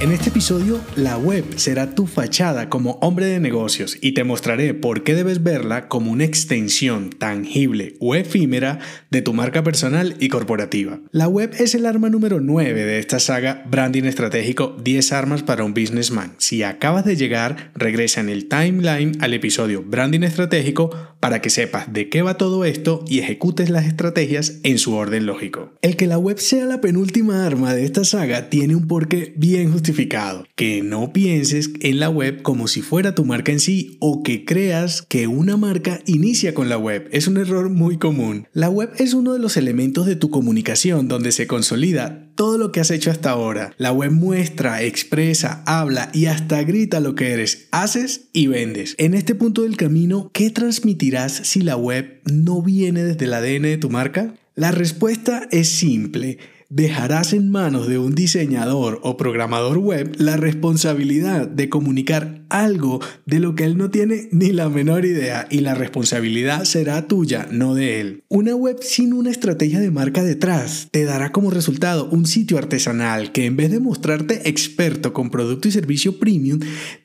En este episodio, la web será tu fachada como hombre de negocios y te mostraré por qué debes verla como una extensión tangible o efímera de tu marca personal y corporativa. La web es el arma número 9 de esta saga Branding Estratégico 10 armas para un businessman. Si acabas de llegar, regresa en el timeline al episodio Branding Estratégico para que sepas de qué va todo esto y ejecutes las estrategias en su orden lógico. El que la web sea la penúltima arma de esta saga tiene un porqué bien justificado que no pienses en la web como si fuera tu marca en sí o que creas que una marca inicia con la web. Es un error muy común. La web es uno de los elementos de tu comunicación donde se consolida todo lo que has hecho hasta ahora. La web muestra, expresa, habla y hasta grita lo que eres, haces y vendes. En este punto del camino, ¿qué transmitirás si la web no viene desde el ADN de tu marca? La respuesta es simple dejarás en manos de un diseñador o programador web la responsabilidad de comunicar algo de lo que él no tiene ni la menor idea y la responsabilidad será tuya, no de él. Una web sin una estrategia de marca detrás te dará como resultado un sitio artesanal que en vez de mostrarte experto con producto y servicio premium,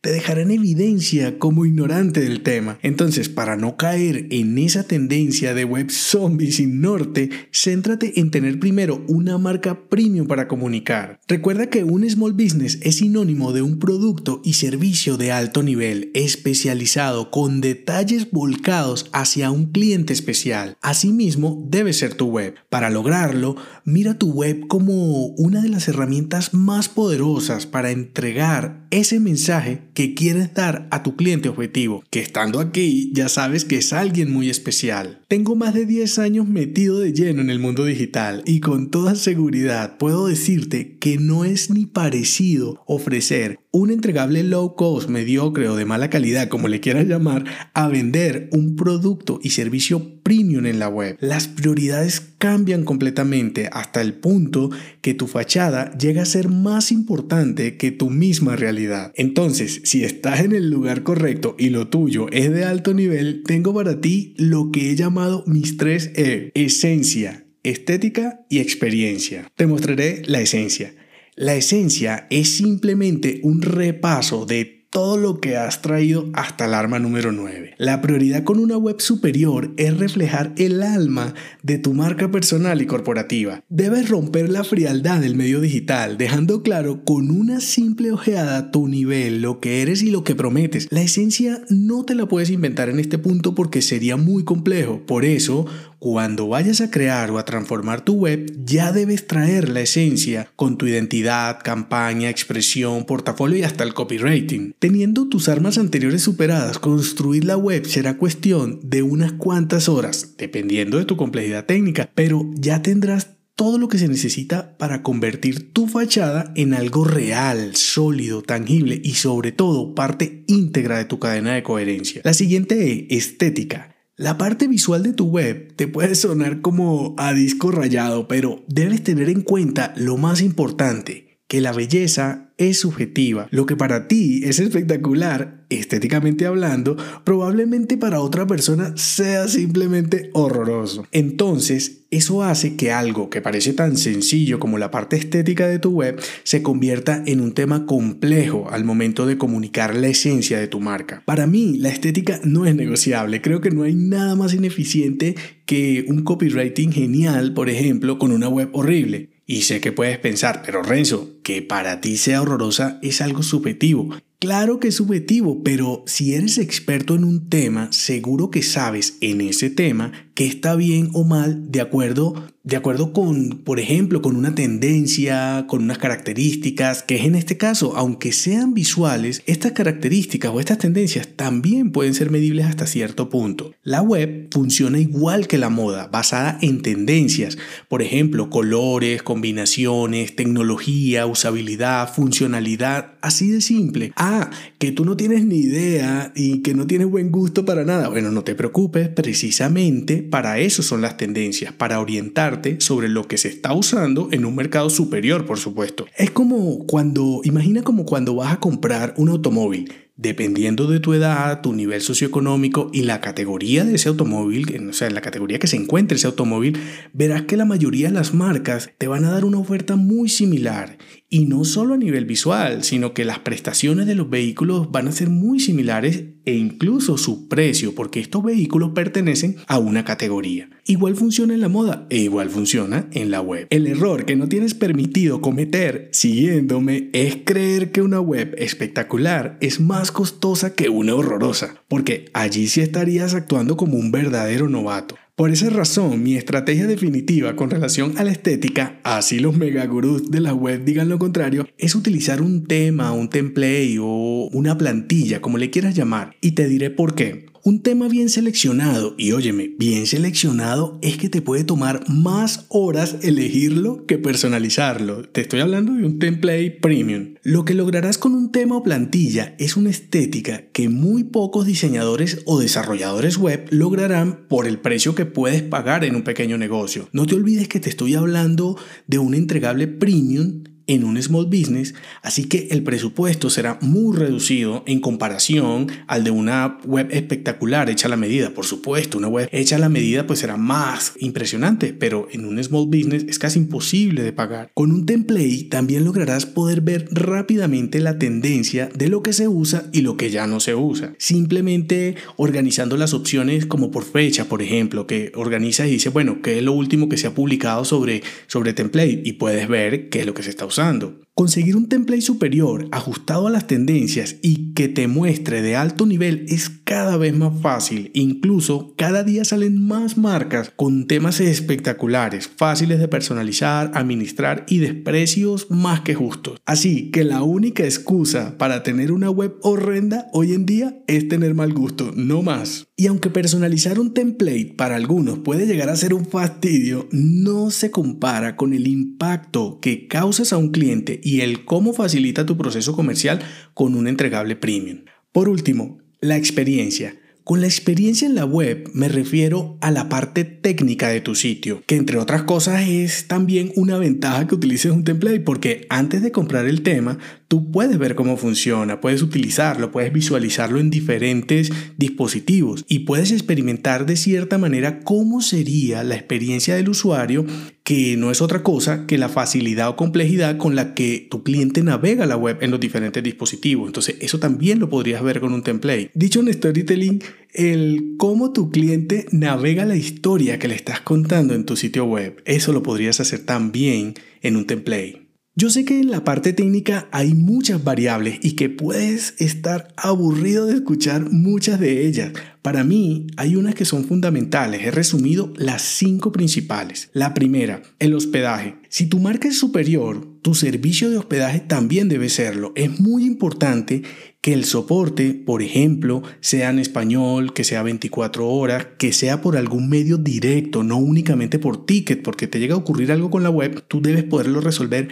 te dejará en evidencia como ignorante del tema. Entonces, para no caer en esa tendencia de web zombie sin norte, céntrate en tener primero una marca premium para comunicar. Recuerda que un small business es sinónimo de un producto y servicio de alto nivel, especializado, con detalles volcados hacia un cliente especial. Asimismo, debe ser tu web. Para lograrlo, mira tu web como una de las herramientas más poderosas para entregar ese mensaje que quieres dar a tu cliente objetivo, que estando aquí ya sabes que es alguien muy especial. Tengo más de 10 años metido de lleno en el mundo digital y con toda seguridad puedo decirte que no es ni parecido ofrecer un entregable low cost, mediocre o de mala calidad, como le quieras llamar, a vender un producto y servicio premium en la web. Las prioridades cambian completamente hasta el punto que tu fachada llega a ser más importante que tu misma realidad. Entonces, si estás en el lugar correcto y lo tuyo es de alto nivel, tengo para ti lo que he llamado mis tres E, esencia, estética y experiencia. Te mostraré la esencia. La esencia es simplemente un repaso de todo lo que has traído hasta el arma número 9. La prioridad con una web superior es reflejar el alma de tu marca personal y corporativa. Debes romper la frialdad del medio digital, dejando claro con una simple ojeada tu nivel, lo que eres y lo que prometes. La esencia no te la puedes inventar en este punto porque sería muy complejo. Por eso, cuando vayas a crear o a transformar tu web, ya debes traer la esencia con tu identidad, campaña, expresión, portafolio y hasta el copywriting. Teniendo tus armas anteriores superadas, construir la web será cuestión de unas cuantas horas, dependiendo de tu complejidad técnica, pero ya tendrás todo lo que se necesita para convertir tu fachada en algo real, sólido, tangible y sobre todo parte íntegra de tu cadena de coherencia. La siguiente es estética. La parte visual de tu web te puede sonar como a disco rayado, pero debes tener en cuenta lo más importante, que la belleza es subjetiva. Lo que para ti es espectacular, estéticamente hablando, probablemente para otra persona sea simplemente horroroso. Entonces, eso hace que algo que parece tan sencillo como la parte estética de tu web se convierta en un tema complejo al momento de comunicar la esencia de tu marca. Para mí, la estética no es negociable. Creo que no hay nada más ineficiente que un copywriting genial, por ejemplo, con una web horrible. Y sé que puedes pensar, pero Renzo, que para ti sea horrorosa es algo subjetivo. Claro que es subjetivo, pero si eres experto en un tema, seguro que sabes en ese tema que está bien o mal de acuerdo de acuerdo con, por ejemplo, con una tendencia, con unas características, que es en este caso, aunque sean visuales, estas características o estas tendencias también pueden ser medibles hasta cierto punto. La web funciona igual que la moda, basada en tendencias, por ejemplo, colores, combinaciones, tecnología, usabilidad, funcionalidad, así de simple. Ah, que tú no tienes ni idea y que no tienes buen gusto para nada. Bueno, no te preocupes, precisamente para eso son las tendencias, para orientarte sobre lo que se está usando en un mercado superior, por supuesto. Es como cuando, imagina como cuando vas a comprar un automóvil. Dependiendo de tu edad, tu nivel socioeconómico y la categoría de ese automóvil, o sea, en la categoría que se encuentre ese automóvil, verás que la mayoría de las marcas te van a dar una oferta muy similar. Y no solo a nivel visual, sino que las prestaciones de los vehículos van a ser muy similares e incluso su precio, porque estos vehículos pertenecen a una categoría. Igual funciona en la moda e igual funciona en la web. El error que no tienes permitido cometer siguiéndome es creer que una web espectacular es más costosa que una horrorosa, porque allí sí estarías actuando como un verdadero novato. Por esa razón, mi estrategia definitiva con relación a la estética, así los megagurús de la web digan lo contrario, es utilizar un tema, un template o una plantilla, como le quieras llamar, y te diré por qué. Un tema bien seleccionado, y óyeme, bien seleccionado es que te puede tomar más horas elegirlo que personalizarlo. Te estoy hablando de un template premium. Lo que lograrás con un tema o plantilla es una estética que muy pocos diseñadores o desarrolladores web lograrán por el precio que puedes pagar en un pequeño negocio. No te olvides que te estoy hablando de un entregable premium en un small business, así que el presupuesto será muy reducido en comparación al de una web espectacular hecha a la medida. Por supuesto, una web hecha a la medida pues será más impresionante, pero en un small business es casi imposible de pagar. Con un template también lograrás poder ver rápidamente la tendencia de lo que se usa y lo que ya no se usa. Simplemente organizando las opciones como por fecha, por ejemplo, que organiza y dice, bueno, ¿qué es lo último que se ha publicado sobre, sobre template? Y puedes ver qué es lo que se está usando usando. Conseguir un template superior ajustado a las tendencias y que te muestre de alto nivel es cada vez más fácil. Incluso cada día salen más marcas con temas espectaculares, fáciles de personalizar, administrar y de precios más que justos. Así que la única excusa para tener una web horrenda hoy en día es tener mal gusto, no más. Y aunque personalizar un template para algunos puede llegar a ser un fastidio, no se compara con el impacto que causas a un cliente y el cómo facilita tu proceso comercial con un entregable premium. Por último, la experiencia. Con la experiencia en la web me refiero a la parte técnica de tu sitio, que entre otras cosas es también una ventaja que utilices un template porque antes de comprar el tema tú puedes ver cómo funciona, puedes utilizarlo, puedes visualizarlo en diferentes dispositivos y puedes experimentar de cierta manera cómo sería la experiencia del usuario que no es otra cosa que la facilidad o complejidad con la que tu cliente navega la web en los diferentes dispositivos. Entonces, eso también lo podrías ver con un template. Dicho en storytelling, el cómo tu cliente navega la historia que le estás contando en tu sitio web, eso lo podrías hacer también en un template. Yo sé que en la parte técnica hay muchas variables y que puedes estar aburrido de escuchar muchas de ellas. Para mí hay unas que son fundamentales. He resumido las cinco principales. La primera, el hospedaje. Si tu marca es superior, tu servicio de hospedaje también debe serlo. Es muy importante que el soporte, por ejemplo, sea en español, que sea 24 horas, que sea por algún medio directo, no únicamente por ticket, porque te llega a ocurrir algo con la web, tú debes poderlo resolver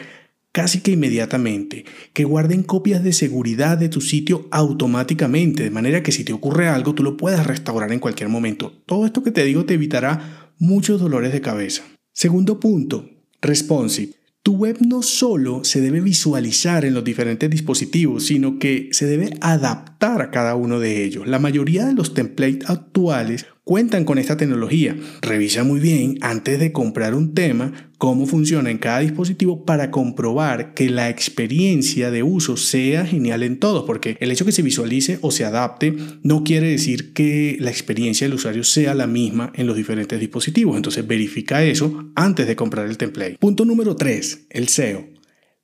casi que inmediatamente, que guarden copias de seguridad de tu sitio automáticamente, de manera que si te ocurre algo tú lo puedas restaurar en cualquier momento. Todo esto que te digo te evitará muchos dolores de cabeza. Segundo punto, responsive. Tu web no solo se debe visualizar en los diferentes dispositivos, sino que se debe adaptar a cada uno de ellos. La mayoría de los templates actuales cuentan con esta tecnología. Revisa muy bien antes de comprar un tema cómo funciona en cada dispositivo para comprobar que la experiencia de uso sea genial en todos, porque el hecho que se visualice o se adapte no quiere decir que la experiencia del usuario sea la misma en los diferentes dispositivos. Entonces verifica eso antes de comprar el template. Punto número 3, el SEO.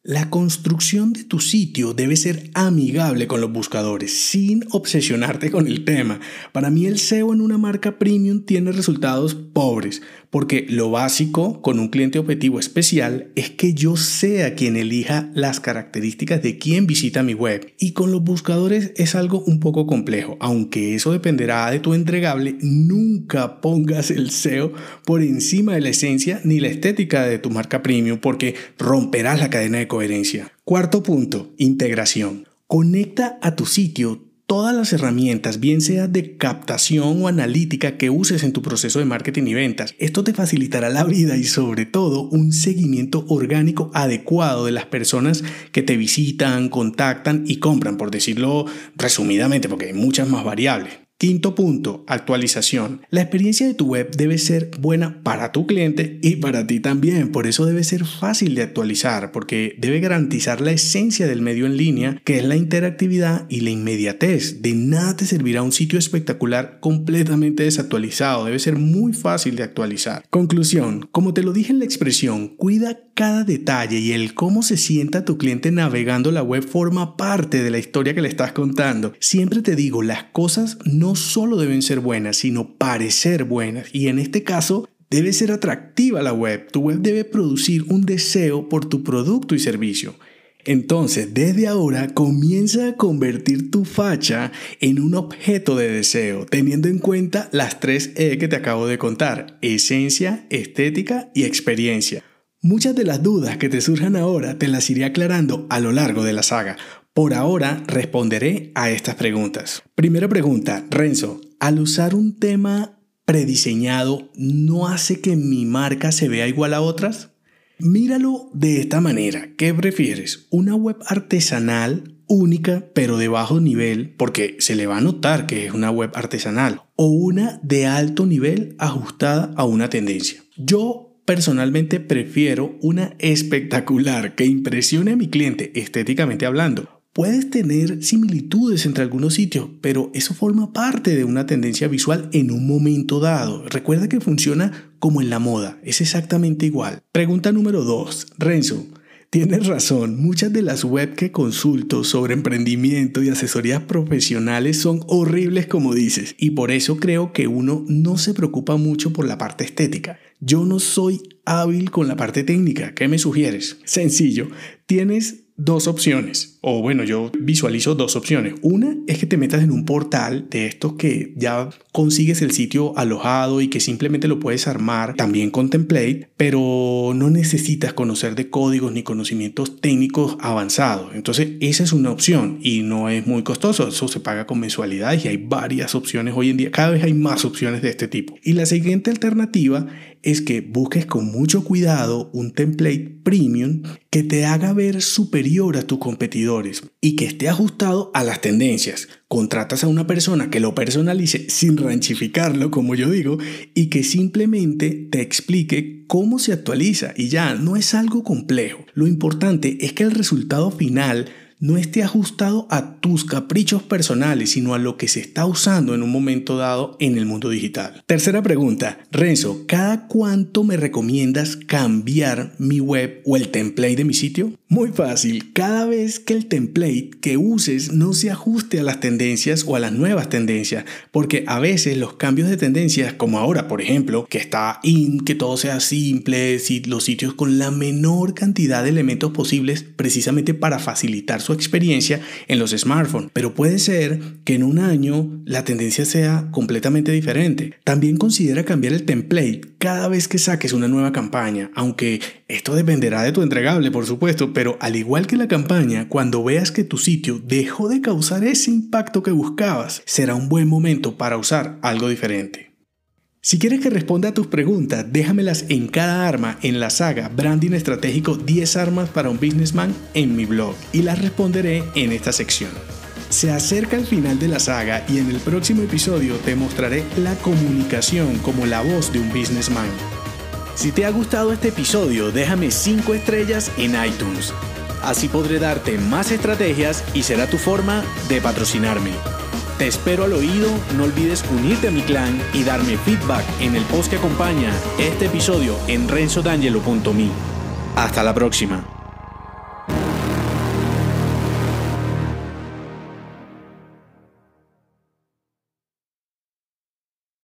La construcción de tu sitio debe ser amigable con los buscadores, sin obsesionarte con el tema. Para mí el SEO en una marca premium tiene resultados pobres, porque lo básico con un cliente objetivo especial es que yo sea quien elija las características de quien visita mi web. Y con los buscadores es algo un poco complejo, aunque eso dependerá de tu entregable, nunca pongas el SEO por encima de la esencia ni la estética de tu marca premium, porque romperás la cadena de coherencia. Cuarto punto, integración. Conecta a tu sitio todas las herramientas, bien sea de captación o analítica que uses en tu proceso de marketing y ventas. Esto te facilitará la vida y sobre todo un seguimiento orgánico adecuado de las personas que te visitan, contactan y compran, por decirlo resumidamente, porque hay muchas más variables. Quinto punto, actualización. La experiencia de tu web debe ser buena para tu cliente y para ti también. Por eso debe ser fácil de actualizar, porque debe garantizar la esencia del medio en línea, que es la interactividad y la inmediatez. De nada te servirá un sitio espectacular completamente desactualizado. Debe ser muy fácil de actualizar. Conclusión, como te lo dije en la expresión, cuida cada detalle y el cómo se sienta tu cliente navegando la web forma parte de la historia que le estás contando. Siempre te digo, las cosas no solo deben ser buenas, sino parecer buenas. Y en este caso, debe ser atractiva la web. Tu web debe producir un deseo por tu producto y servicio. Entonces, desde ahora comienza a convertir tu facha en un objeto de deseo, teniendo en cuenta las tres E que te acabo de contar, esencia, estética y experiencia. Muchas de las dudas que te surjan ahora te las iré aclarando a lo largo de la saga. Por ahora responderé a estas preguntas. Primera pregunta, Renzo, al usar un tema prediseñado, ¿no hace que mi marca se vea igual a otras? Míralo de esta manera. ¿Qué prefieres? ¿Una web artesanal única pero de bajo nivel porque se le va a notar que es una web artesanal o una de alto nivel ajustada a una tendencia? Yo personalmente prefiero una espectacular que impresione a mi cliente estéticamente hablando. Puedes tener similitudes entre algunos sitios, pero eso forma parte de una tendencia visual en un momento dado. Recuerda que funciona como en la moda, es exactamente igual. Pregunta número 2. Renzo, Tienes razón, muchas de las web que consulto sobre emprendimiento y asesorías profesionales son horribles como dices, y por eso creo que uno no se preocupa mucho por la parte estética. Yo no soy hábil con la parte técnica, ¿qué me sugieres? Sencillo, tienes dos opciones, o bueno, yo visualizo dos opciones. Una es que te metas en un portal de estos que ya consigues el sitio alojado y que simplemente lo puedes armar también con template, pero no necesitas conocer de códigos ni conocimientos técnicos avanzados. Entonces, esa es una opción y no es muy costoso, eso se paga con mensualidades y hay varias opciones hoy en día, cada vez hay más opciones de este tipo. Y la siguiente alternativa es que busques con mucho cuidado un template premium que te haga ver superior a tus competidores y que esté ajustado a las tendencias. Contratas a una persona que lo personalice sin ranchificarlo, como yo digo, y que simplemente te explique cómo se actualiza y ya, no es algo complejo. Lo importante es que el resultado final no esté ajustado a tus caprichos personales, sino a lo que se está usando en un momento dado en el mundo digital. Tercera pregunta, Renzo, ¿cada cuánto me recomiendas cambiar mi web o el template de mi sitio? Muy fácil, cada vez que el template que uses no se ajuste a las tendencias o a las nuevas tendencias, porque a veces los cambios de tendencias, como ahora por ejemplo, que está in, que todo sea simple, los sitios con la menor cantidad de elementos posibles precisamente para facilitar su experiencia en los smartphones, pero puede ser que en un año la tendencia sea completamente diferente. También considera cambiar el template cada vez que saques una nueva campaña, aunque esto dependerá de tu entregable, por supuesto, pero al igual que la campaña, cuando veas que tu sitio dejó de causar ese impacto que buscabas, será un buen momento para usar algo diferente. Si quieres que responda a tus preguntas, déjamelas en cada arma en la saga Branding Estratégico 10 armas para un businessman en mi blog y las responderé en esta sección. Se acerca el final de la saga y en el próximo episodio te mostraré la comunicación como la voz de un businessman. Si te ha gustado este episodio, déjame 5 estrellas en iTunes. Así podré darte más estrategias y será tu forma de patrocinarme. Te espero al oído, no olvides unirte a mi clan y darme feedback en el post que acompaña este episodio en renzodangelo.me. Hasta la próxima.